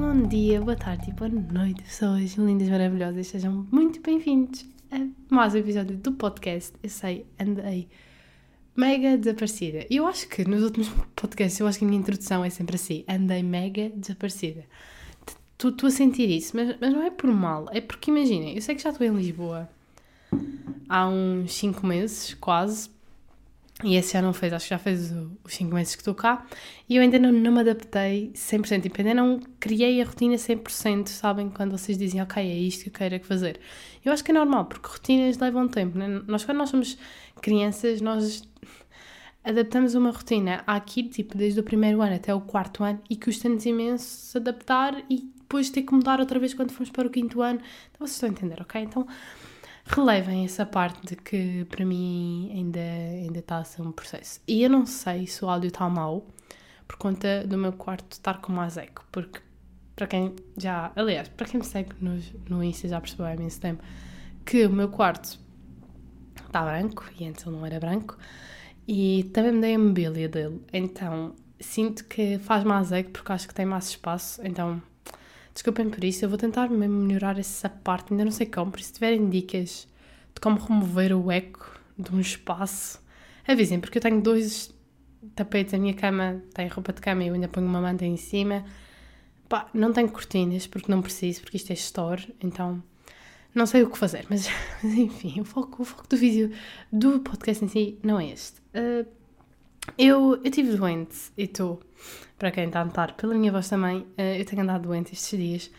Bom dia, boa tarde e boa noite, pessoas lindas, maravilhosas. Sejam muito bem-vindos a mais um episódio do podcast. Eu sei, andei mega desaparecida. E eu acho que nos últimos podcasts, eu acho que a minha introdução é sempre assim: andei mega desaparecida. Estou a sentir isso, mas, mas não é por mal, é porque imaginem, eu sei que já estou em Lisboa há uns 5 meses, quase, e esse já não fez, acho que já fez os 5 meses que estou cá. E eu ainda não, não me adaptei 100%. Tipo, ainda não criei a rotina 100%, sabem? Quando vocês dizem, ok, é isto que eu quero fazer. Eu acho que é normal, porque rotinas levam tempo. Né? Nós, quando nós somos crianças, nós adaptamos uma rotina aqui, tipo, desde o primeiro ano até o quarto ano, e custa-nos imenso se adaptar e depois ter que mudar outra vez quando formos para o quinto ano. Então vocês estão a entender, ok? Então relevem essa parte de que para mim ainda, ainda está a ser um processo. E eu não sei se o áudio está mal por conta do meu quarto estar com mais eco, porque para quem já, aliás, para quem me segue no, no Insta já percebeu há imenso tempo que o meu quarto está branco e antes ele não era branco e também me dei a mobília dele, então sinto que faz mais eco porque acho que tem mais espaço, então Desculpem por isso, eu vou tentar mesmo melhorar essa parte, ainda não sei como, por se tiverem dicas de como remover o eco de um espaço, avisem, porque eu tenho dois tapetes, a minha cama tem roupa de cama e eu ainda ponho uma manta em cima. Pá, não tenho cortinas porque não preciso, porque isto é store, então não sei o que fazer, mas, mas enfim, o foco, o foco do vídeo, do podcast em si, não é este. Uh, eu, eu tive doente e estou para quem está a notar pela minha voz também, eh, eu tenho andado doente estes dias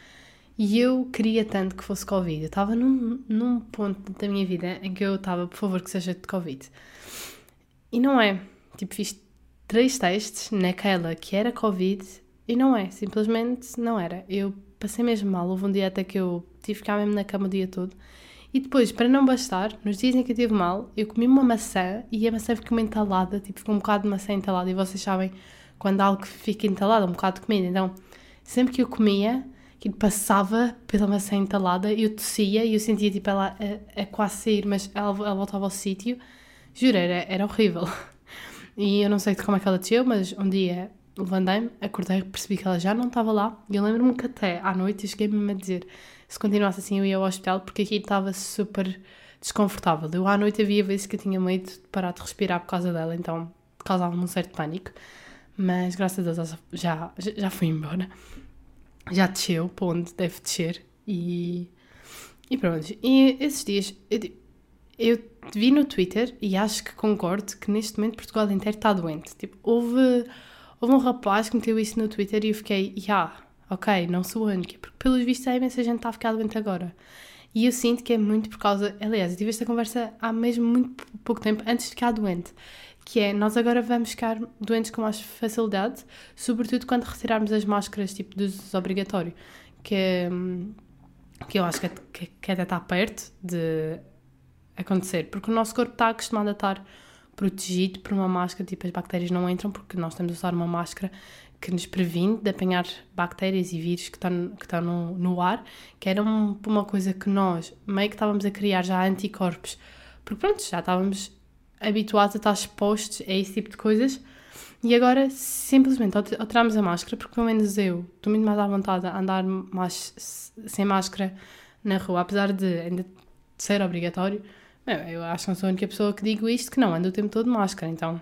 e eu queria tanto que fosse Covid. Eu estava num, num ponto da minha vida em que eu estava, por favor, que seja de Covid. E não é. Tipo, fiz três testes naquela que era Covid e não é. Simplesmente não era. Eu passei mesmo mal. Houve um dia até que eu tive que ficar mesmo na cama o dia todo. E depois, para não bastar, nos dias em que eu tive mal, eu comi uma maçã e a maçã ficou entalada, tipo, ficou um bocado de maçã entalada. E vocês sabem quando algo fica entalado, um bocado de comida. Então, sempre que eu comia, que passava pela maçã entalada, eu tossia e eu sentia tipo ela a, a quase sair, mas ela, ela voltava ao sítio. Juro, era, era horrível. E eu não sei como é que ela desceu, mas um dia levantei-me, acordei, percebi que ela já não estava lá. E eu lembro-me que até à noite eu cheguei mesmo a dizer: se continuasse assim eu ia ao hospital, porque aqui estava super desconfortável. Eu à noite havia vezes que eu tinha medo de parar de respirar por causa dela, então causava-me um certo pânico mas graças a Deus já, já fui embora. Já desceu para onde deve descer e, e pronto. E esses dias eu, eu vi no Twitter e acho que concordo que neste momento Portugal inteiro está doente. Tipo, houve, houve um rapaz que meteu isso no Twitter e eu fiquei, já, yeah, ok, não sou a única, porque pelos vistos a imensa gente está a ficar doente agora. E eu sinto que é muito por causa. Aliás, eu tive esta conversa há mesmo muito pouco tempo antes de ficar doente que é nós agora vamos ficar doentes com mais facilidade, sobretudo quando retirarmos as máscaras tipo uso obrigatório, que, que eu acho que, que, que até está perto de acontecer, porque o nosso corpo está acostumado a estar protegido por uma máscara, tipo as bactérias não entram porque nós temos a usar uma máscara que nos previne de apanhar bactérias e vírus que estão, que estão no, no ar, que era um, uma coisa que nós meio que estávamos a criar já anticorpos, porque pronto, já estávamos habituados a estar expostos a esse tipo de coisas. E agora, simplesmente, alteramos a máscara, porque pelo menos eu estou muito mais à vontade a andar mais sem máscara na rua, apesar de ainda ser obrigatório. Eu acho que não sou a única pessoa que digo isto, que não anda o tempo todo de máscara. Então,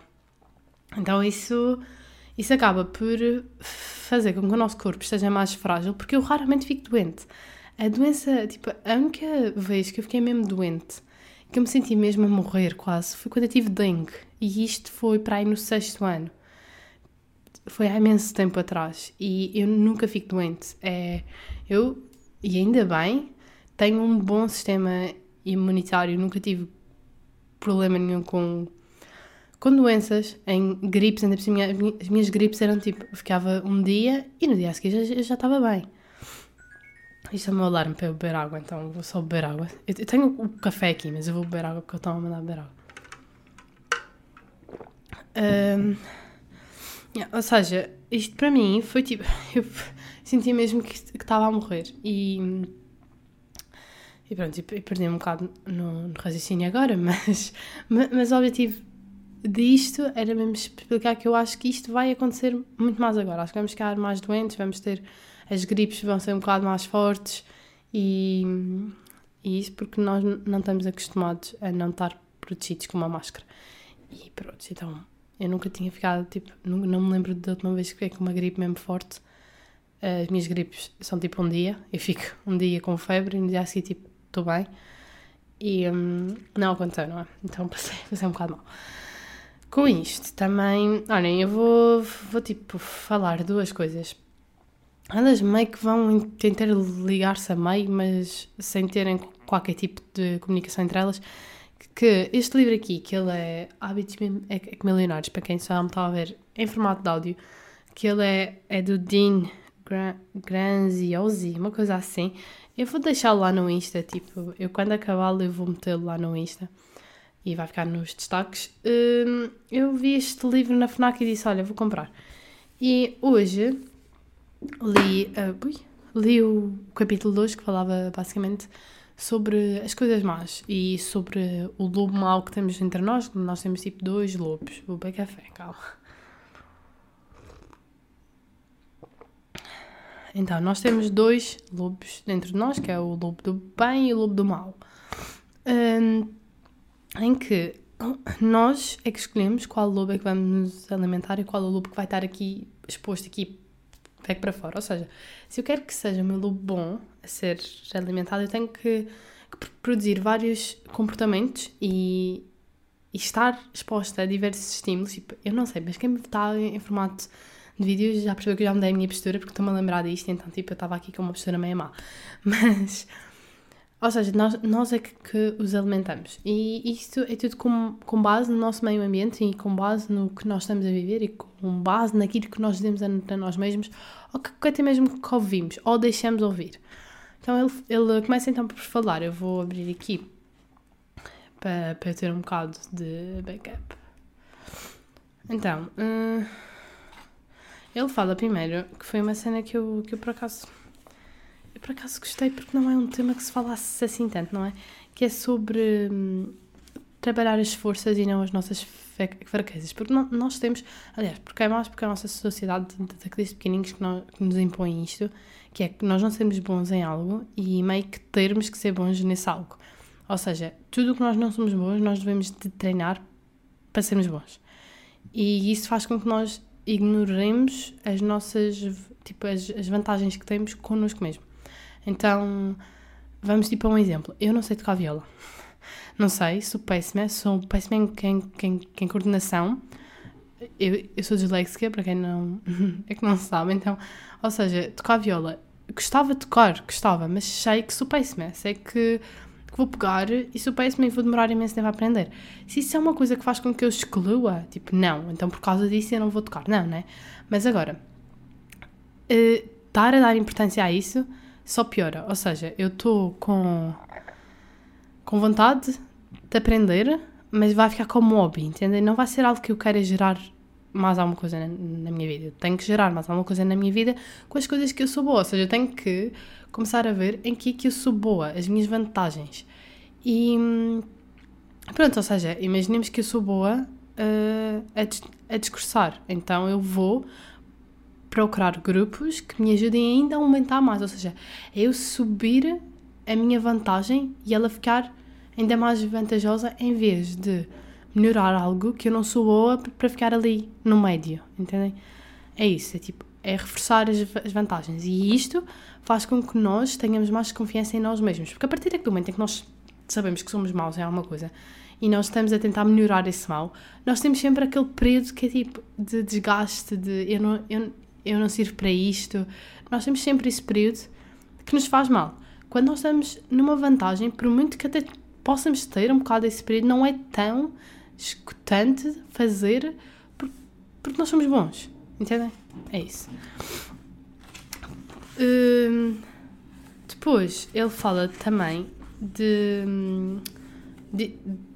então isso, isso acaba por fazer com que o nosso corpo esteja mais frágil, porque eu raramente fico doente. A doença, tipo, a única vez que eu fiquei mesmo doente que eu me senti mesmo a morrer quase foi quando eu tive dengue. E isto foi para aí no sexto ano. Foi há imenso tempo atrás. E eu nunca fico doente. É, eu, e ainda bem, tenho um bom sistema imunitário. Nunca tive problema nenhum com, com doenças. Em gripes, ainda por cima, as minhas gripes eram tipo, eu ficava um dia e no dia a seguir já, já estava bem. Isto é o meu alarme para eu beber água, então vou só beber água. Eu, eu tenho o café aqui, mas eu vou beber água porque eu estou a mandar beber água. Um, yeah, ou seja, isto para mim foi tipo. Eu senti mesmo que estava a morrer. E. E pronto, e perdi um bocado no, no raciocínio agora, mas, mas, mas o objetivo disto era mesmo explicar que eu acho que isto vai acontecer muito mais agora. Acho que vamos ficar mais doentes, vamos ter as gripes vão ser um bocado mais fortes e, e isso porque nós não estamos acostumados a não estar protegidos com uma máscara. E pronto, então eu nunca tinha ficado, tipo, não, não me lembro da última vez que fiquei com uma gripe mesmo forte. As minhas gripes são tipo um dia, eu fico um dia com febre e no dia a seguir, tipo, estou bem. E um, não aconteceu, não é? Então passei, passei um bocado mal. Com isto também, olhem, eu vou, vou tipo falar duas coisas. Elas meio que vão tentar ligar-se a meio, mas sem terem qualquer tipo de comunicação entre elas. Que este livro aqui, que ele é Hábitos é, é Milionários, para quem só me está a ver em formato de áudio, que ele é, é do Dean Granziosi, uma coisa assim. Eu vou deixá-lo lá no Insta, tipo, eu quando acabá-lo eu vou metê-lo lá no Insta e vai ficar nos destaques. Hum, eu vi este livro na FNAC e disse, olha, vou comprar. E hoje li, uh, ui, li o capítulo 2 que falava basicamente sobre as coisas más e sobre o lobo mau que temos entre nós. Nós temos tipo dois lobos. Vou beber café, calma. Então, nós temos dois lobos dentro de nós, que é o lobo do bem e o lobo do mal. Um, em que nós é que escolhemos qual lobo é que vamos nos alimentar e qual é o lobo que vai estar aqui exposto aqui pego para fora. Ou seja, se eu quero que seja o meu lobo bom a ser alimentado, eu tenho que, que produzir vários comportamentos e, e, estar exposta a diversos estímulos. Tipo, eu não sei, mas quem me está em formato de vídeos já percebeu que eu já mudei a minha postura porque estou-me a lembrar disto, então tipo, eu estava aqui com uma postura meio má. Mas, ou seja, nós, nós é que, que os alimentamos. E isto é tudo com, com base no nosso meio ambiente e com base no que nós estamos a viver e com base naquilo que nós dizemos a, a nós mesmos ou que, até mesmo que ouvimos ou deixamos ouvir. Então ele, ele começa então por falar. Eu vou abrir aqui para, para ter um bocado de backup. Então, uh, ele fala primeiro que foi uma cena que eu, que eu por acaso. Eu por acaso gostei porque não é um tema que se falasse assim tanto, não é? Que é sobre hum, trabalhar as forças e não as nossas fraquezas. Porque não, nós temos. Aliás, porque é mais porque a nossa sociedade, daqueles pequeninos que, nós, que nos impõe isto, que é que nós não sermos bons em algo e meio que termos que ser bons nesse algo. Ou seja, tudo o que nós não somos bons, nós devemos de treinar para sermos bons. E isso faz com que nós ignoremos as nossas, tipo, as, as vantagens que temos connosco mesmo. Então, vamos tipo a um exemplo. Eu não sei tocar viola. Não sei, sou péssima, sou péssima em, em, em, em coordenação. Eu, eu sou disléxica, para quem não, é que não sabe, então, ou seja, tocar viola, gostava de tocar, gostava, mas sei que sou péssima, sei que que vou pegar e sou péssima e vou demorar imenso tempo a aprender. Se isso é uma coisa que faz com que eu exclua, tipo, não, então por causa disso eu não vou tocar, não, né? Mas agora, uh, estar a dar importância a isso só piora. Ou seja, eu estou com, com vontade de aprender, mas vai ficar como hobby, entende? Não vai ser algo que eu queira gerar mais alguma coisa na, na, minha vida. Eu tenho que gerar mais alguma coisa na minha vida com as coisas que eu sou boa. Ou seja, eu tenho que começar a ver em que é que eu sou boa, as minhas vantagens. E pronto, ou seja, imaginemos que eu sou boa uh, a, a discursar. Então eu vou procurar grupos que me ajudem ainda a aumentar mais. Ou seja, é eu subir a minha vantagem e ela ficar ainda mais vantajosa em vez de melhorar algo que eu não sou boa para ficar ali no médio, entendem? É isso, é tipo, é reforçar as, as, vantagens. E isto faz com que nós tenhamos mais confiança em nós mesmos. Porque a partir daquele momento em que nós sabemos que somos maus em alguma coisa e nós estamos a tentar melhorar esse mal, nós temos sempre aquele período que é tipo de desgaste, de eu não, eu, eu não sirvo para isto. Nós temos sempre esse período que nos faz mal. Quando nós estamos numa vantagem, por muito que até possamos ter um bocado esse período, não é tão escutante fazer porque nós somos bons. Entendem? É isso. Hum, depois, ele fala também de, de,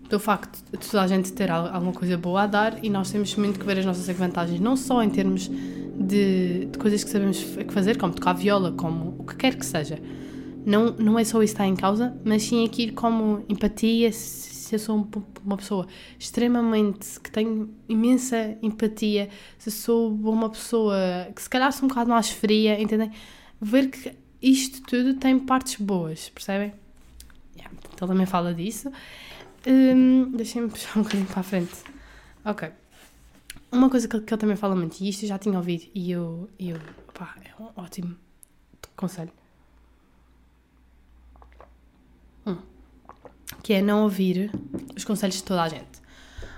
do facto de toda a gente ter alguma coisa boa a dar e nós temos muito que ver as nossas vantagens, não só em termos de, de coisas que sabemos fazer, como tocar viola, como o que quer que seja. Não, não é só isso que está em causa, mas sim aqui como empatia, se eu sou uma pessoa extremamente que tem imensa empatia, se sou uma pessoa que se calhar sou um bocado mais fria, entendem? ver que isto tudo tem partes boas, percebem? Yeah, também fala disso. Um, Deixem-me puxar um bocadinho para a frente. Ok. Uma coisa que, que ele também fala muito, e isto eu já tinha ouvido, e eu, eu pá, é um ótimo conselho. Hum. Que é não ouvir os conselhos de toda a gente.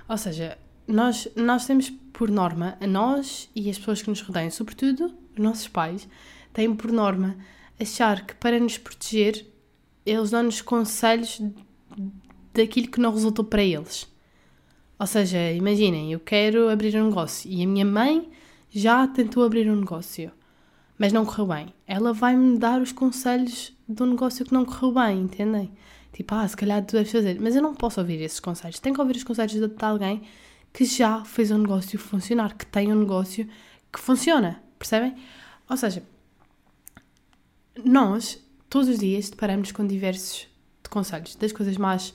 Ou seja, nós, nós temos por norma, a nós e as pessoas que nos rodeiam, sobretudo os nossos pais, têm por norma achar que para nos proteger eles dão-nos conselhos daquilo que não resultou para eles. Ou seja, imaginem, eu quero abrir um negócio e a minha mãe já tentou abrir um negócio, mas não correu bem. Ela vai-me dar os conselhos do negócio que não correu bem, entendem? Tipo, ah, se calhar tu deves fazer. Mas eu não posso ouvir esses conselhos. Tenho que ouvir os conselhos de, de alguém que já fez um negócio funcionar, que tem um negócio que funciona, percebem? Ou seja, nós todos os dias deparamos com diversos conselhos, das coisas mais,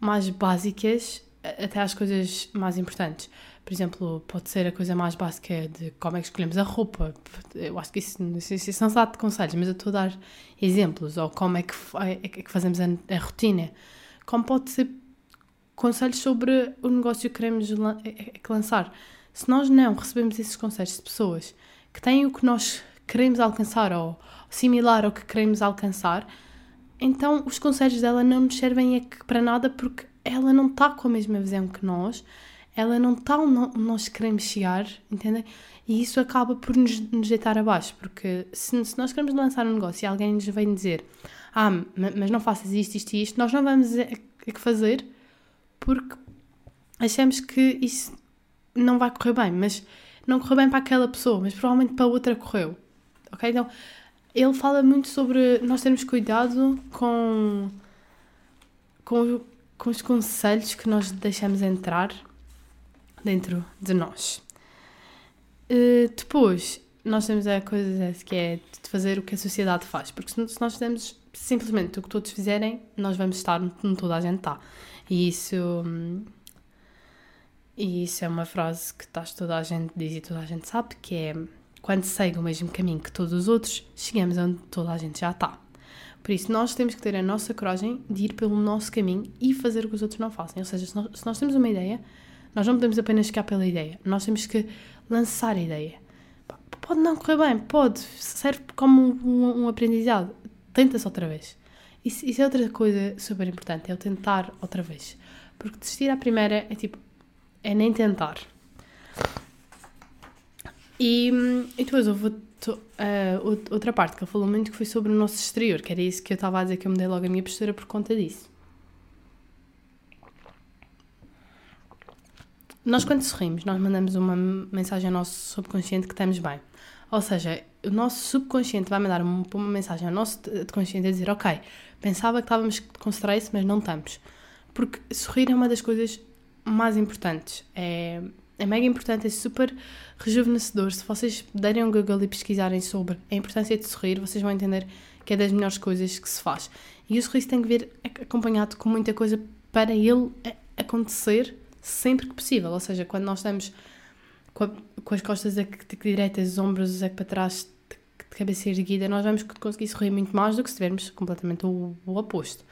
mais básicas até às coisas mais importantes. Por exemplo, pode ser a coisa mais básica de como é que escolhemos a roupa. Eu acho que isso, isso não se dá de conselhos, mas eu estou a dar exemplos. Ou como é que, é que fazemos a, a rotina. Como pode ser conselhos sobre o negócio que queremos lançar. Se nós não recebemos esses conselhos de pessoas que têm o que nós queremos alcançar ou similar ao que queremos alcançar, então os conselhos dela não nos servem para nada porque ela não está com a mesma visão que nós, ela não está onde nós queremos chegar, entendem? E isso acaba por nos, nos deitar abaixo, porque se, se, nós queremos lançar um negócio e alguém nos vem dizer ah, mas não faças isto, isto e isto, nós não vamos é que fazer porque achamos que isso não vai correr bem, mas não correu bem para aquela pessoa, mas provavelmente para outra correu. Ok? Então, ele fala muito sobre nós termos cuidado com, com com os conselhos que nós deixamos entrar dentro de nós. Uh, depois, nós temos a coisa que é de fazer o que a sociedade faz, porque se nós fizermos simplesmente o que todos fizerem, nós vamos estar onde toda a gente está. E isso, hum, e isso é uma frase que toda a gente diz e toda a gente sabe, que é quando segue o mesmo caminho que todos os outros, chegamos onde toda a gente já está. Por isso, nós temos que ter a nossa coragem de ir pelo nosso caminho e fazer o que os outros não fazem. Ou seja, se nós, se nós temos uma ideia, nós não podemos apenas ficar pela ideia. Nós temos que lançar a ideia. Pode não correr bem, pode. Serve como um, um, aprendizado. Tenta-se outra vez. Isso, isso é outra coisa super importante, é o tentar outra vez. Porque desistir à primeira é tipo, é nem tentar. E, e depois houve uh, outra parte que ele falou muito que foi sobre o nosso exterior, que era isso que eu estava a dizer que eu mudei logo a minha postura por conta disso. Nós, quando sorrimos, nós mandamos uma mensagem ao nosso subconsciente que estamos bem. Ou seja, o nosso subconsciente vai mandar uma, uma mensagem ao nosso consciente a dizer: Ok, pensava que estávamos com stress, mas não estamos. Porque sorrir é uma das coisas mais importantes. É, é mega importante, é super rejuvenescedor. Se vocês derem um Google e pesquisarem sobre a importância de sorrir, vocês vão entender que é das melhores coisas que se faz. E o sorriso tem que vir acompanhado com muita coisa para ele acontecer sempre que possível. Ou seja, quando nós estamos com, a, com as costas direitas, os ombros para trás, de, cabeça erguida, nós vamos conseguir sorrir muito mais do que se tivermos completamente o, o oposto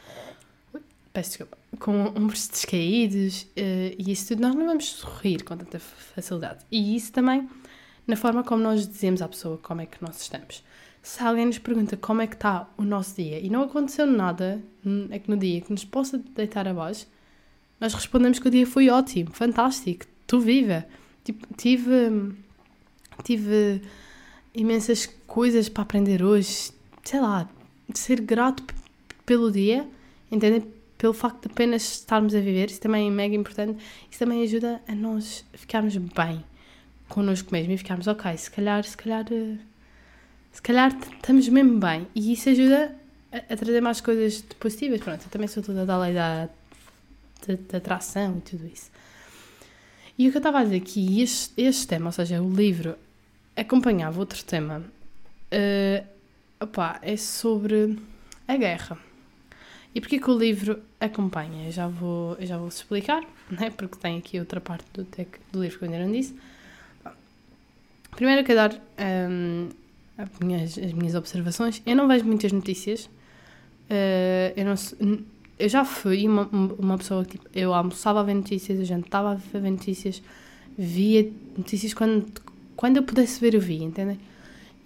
peço desculpa, com ombros descaídos uh, e isso tudo, nós não vamos sorrir com tanta facilidade. E isso também na forma como nós dizemos à pessoa como é que nós estamos. Se alguém nos pergunta como é que está o nosso dia e não aconteceu nada é que no dia que nos possa deitar abaixo, nós respondemos que o dia foi ótimo, fantástico, estou viva. Tipo, tive, tive imensas coisas para aprender hoje, sei lá, ser grato pelo dia, entendem? Pelo facto de apenas estarmos a viver, isso também é mega importante, isso também ajuda a nós ficarmos bem connosco mesmo e ficarmos, ok, se calhar, se calhar, eh, se calhar estamos mesmo bem. E isso ajuda a, a trazer mais coisas positivas. Pronto, eu também sou toda da lei da, da, da atração e tudo isso. E o que eu estava a dizer aqui, este, este tema, ou seja, o livro, acompanhava outro tema, uh, opa, é sobre a guerra. E porquê que o livro acompanha? Eu já vou, já vou explicar, né? porque tem aqui outra parte do, do livro que eu ainda não disse. Primeiro quero dar um, as minhas, as minhas observações. Eu não vejo muitas notícias. Uh, eu, não, eu já fui uma, uma pessoa que tipo, eu almoçava a ver notícias, eu jantava a ver notícias, via notícias quando, quando eu pudesse ver, eu via, entendem?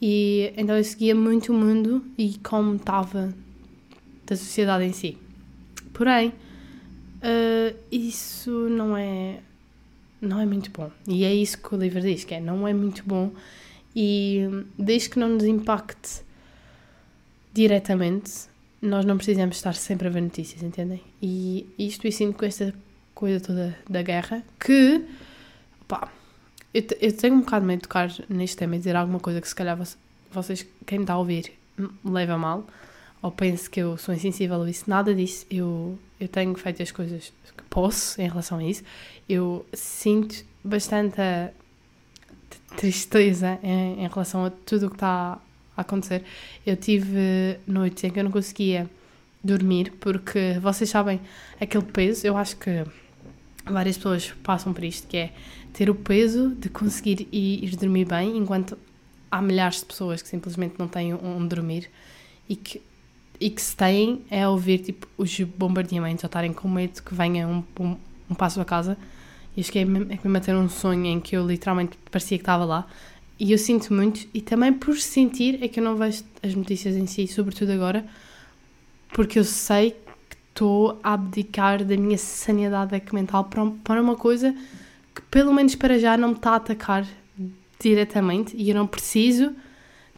E então eu seguia muito o mundo e como estava da sociedade em si. Porém, uh, isso não é não é muito bom. E é isso que o livro diz, que é não é muito bom e desde que não nos impacte diretamente, nós não precisamos estar sempre a ver notícias, entendem? E isto eu sinto com esta coisa toda da guerra, que, pá, eu, eu tenho um bocado de medo de tocar neste tema e dizer alguma coisa que se calhar vocês, quem está a ouvir, leva mal, ou pense que eu sou insensível a isso, nada disso, eu, eu tenho feito as coisas que posso em relação a isso, eu sinto bastante a tristeza em, em relação a tudo o que está a acontecer. Eu tive noites em que eu não conseguia dormir, porque vocês sabem aquele peso, eu acho que várias pessoas passam por isto, que é ter o peso de conseguir ir, ir dormir bem, enquanto há milhares de pessoas que simplesmente não têm onde dormir e que, e que se têm é ouvir tipo, os bombardeamentos ou estarem com medo que venha um, um, um passo a casa. E cheguei é que a ter um sonho em que eu literalmente parecia que estava lá. E eu sinto muito, e também por sentir é que eu não vejo as notícias em si, sobretudo agora, porque eu sei que estou a abdicar da minha sanidade mental para, para uma coisa que, pelo menos para já, não me está a atacar diretamente e eu não preciso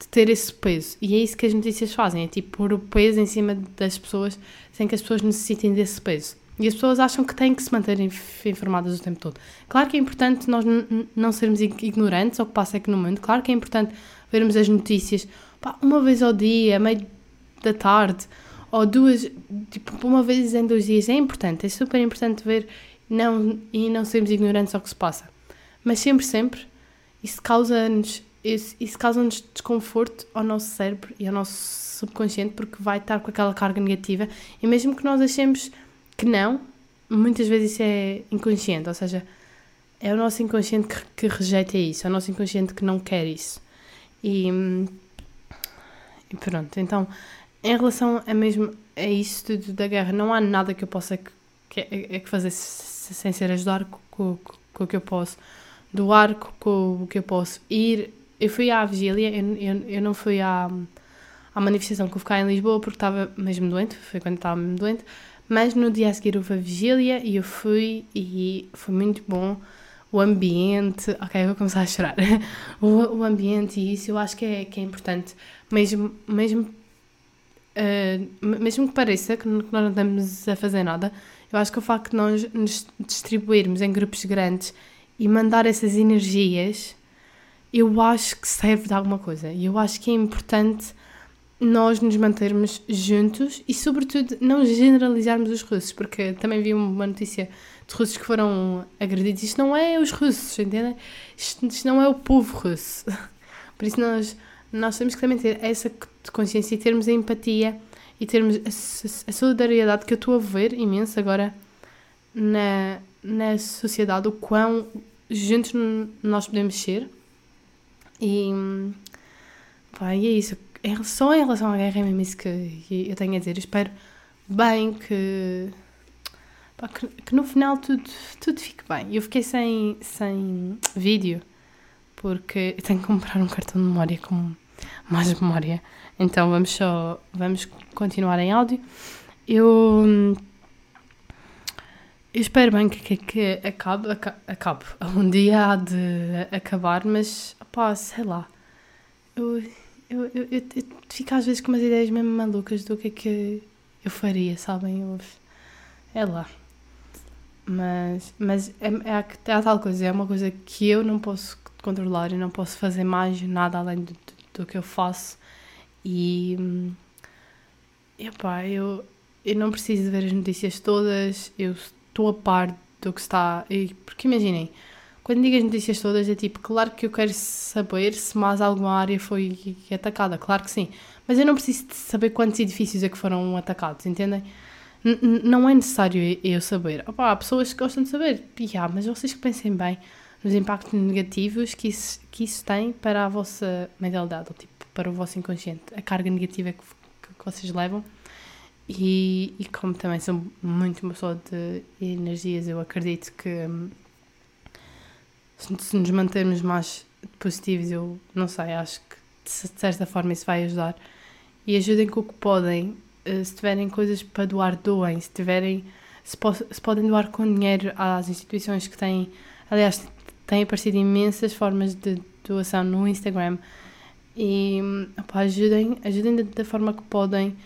de ter esse peso. E é isso que as notícias fazem, é tipo pôr o peso em cima das pessoas sem que as pessoas necessitem desse peso. E as pessoas acham que têm que se manter informadas o tempo todo. Claro que é importante nós não sermos ignorantes ao que passa aqui no mundo. Claro que é importante vermos as notícias pá, uma vez ao dia, meio da tarde, ou duas, tipo, uma vez em dois dias. É importante, é super importante ver não, e não sermos ignorantes ao que se passa. Mas sempre, sempre, isso causa-nos isso, isso causa-nos desconforto ao nosso cérebro e ao nosso subconsciente porque vai estar com aquela carga negativa e mesmo que nós achemos que não, muitas vezes isso é inconsciente, ou seja, é o nosso inconsciente que, que rejeita isso, é o nosso inconsciente que não quer isso. E, e pronto, então, em relação a mesmo a isso tudo da guerra, não há nada que eu possa que, que, é, que fazer sem ser ajudar com, com o que eu posso, doar com o que eu posso, ir. Eu fui à vigília, eu, eu, eu não fui à, à manifestação que eu fiquei em Lisboa porque estava mesmo doente, foi quando estava mesmo doente, mas no dia a seguir houve a vigília e eu fui e foi muito bom. O ambiente, ok, vou começar a chorar. o, o ambiente e isso eu acho que é, que é importante. Mesmo, mesmo, uh, mesmo que pareça que nós não estamos a fazer nada, eu acho que o facto de nós nos distribuirmos em grupos grandes e mandar essas energias, eu acho que serve de alguma coisa. E eu acho que é importante nós nos mantermos juntos e, sobretudo, não generalizarmos os russos, porque também vi uma notícia de russos que foram agredidos. Isto não é os russos, entendem? Isto, isto não é o povo russo. Por isso, nós, nós temos que também ter essa consciência e termos a empatia e termos a, a solidariedade que eu estou a ver imenso agora na, na sociedade, o quão juntos nós podemos ser. E, pá, e é isso só em relação à guerra é mesmo isso que, eu tenho a dizer. Eu espero bem que, pá, que, que, no final tudo, tudo fique bem. Eu fiquei sem, sem vídeo porque eu tenho que comprar um cartão de memória com mais memória. Então vamos só vamos continuar em áudio. Eu, eu espero bem que, que, que acabe, acabe. Um dia há de acabar, mas pá, sei lá. Eu, eu, eu, eu, eu, fico às vezes com umas ideias mesmo malucas do que é que eu faria, sabem? Eu, é lá. Mas, mas é, é, é a tal coisa, é uma coisa que eu não posso controlar e não posso fazer mais nada além do, do, que eu faço. E. Epá, eu, eu não preciso ver as notícias todas, eu estou a par do que está. Porque imaginem quando digo as notícias todas, é tipo, claro que eu quero saber se mais alguma área foi atacada, claro que sim. Mas eu não preciso de saber quantos edifícios é que foram atacados, entendem? Não é necessário eu saber. Opa, há pessoas que gostam de saber, yeah, mas vocês que pensem bem nos impactos negativos que isso, que isso tem para a vossa mentalidade. Ou, tipo, para o vosso inconsciente, a carga negativa que, que vocês levam. E, e, como também sou muito uma pessoa de energias, eu acredito que hum, se nos mantermos mais positivos, eu não sei, acho que de certa forma isso vai ajudar. E ajudem com o que podem. Eh, se tiverem coisas para doar, doem. Se tiverem, se, po se podem doar com dinheiro às instituições que têm. Aliás, têm aparecido imensas formas de doação no Instagram. E opa, ajudem, ajudem da forma que podem,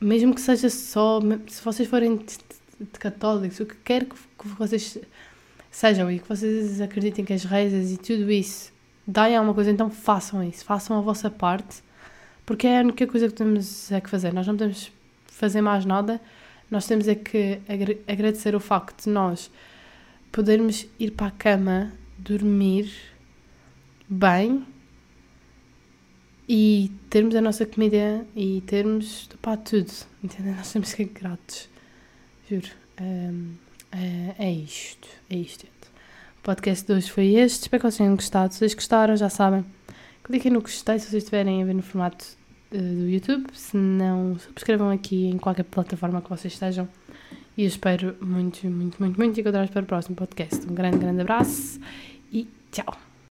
mesmo que seja só, se vocês forem de, de, de católicos, o que quer que, que vocês sejam e que vocês acreditem que as rezas e tudo isso dai alguma coisa, então façam isso, façam a vossa parte, porque é a única coisa que temos é que fazer. Nós não podemos fazer mais nada, nós temos é que agradecer o facto de nós podermos ir para a cama, dormir bem e termos a nossa comida e termos pá, tudo, entendeu? Nós temos que ser gratos, juro. Um, é, é isto, é isto. O podcast de hoje foi este. Espero que vocês tenham gostado. Se vocês gostaram, já sabem. Cliquem no gostei se vocês estiverem a ver no formato uh, do YouTube. Se não, subscrevam aqui em qualquer plataforma que vocês estejam. E eu espero muito, muito, muito, muito encontrar-vos para o próximo podcast. Um grande, grande abraço e tchau!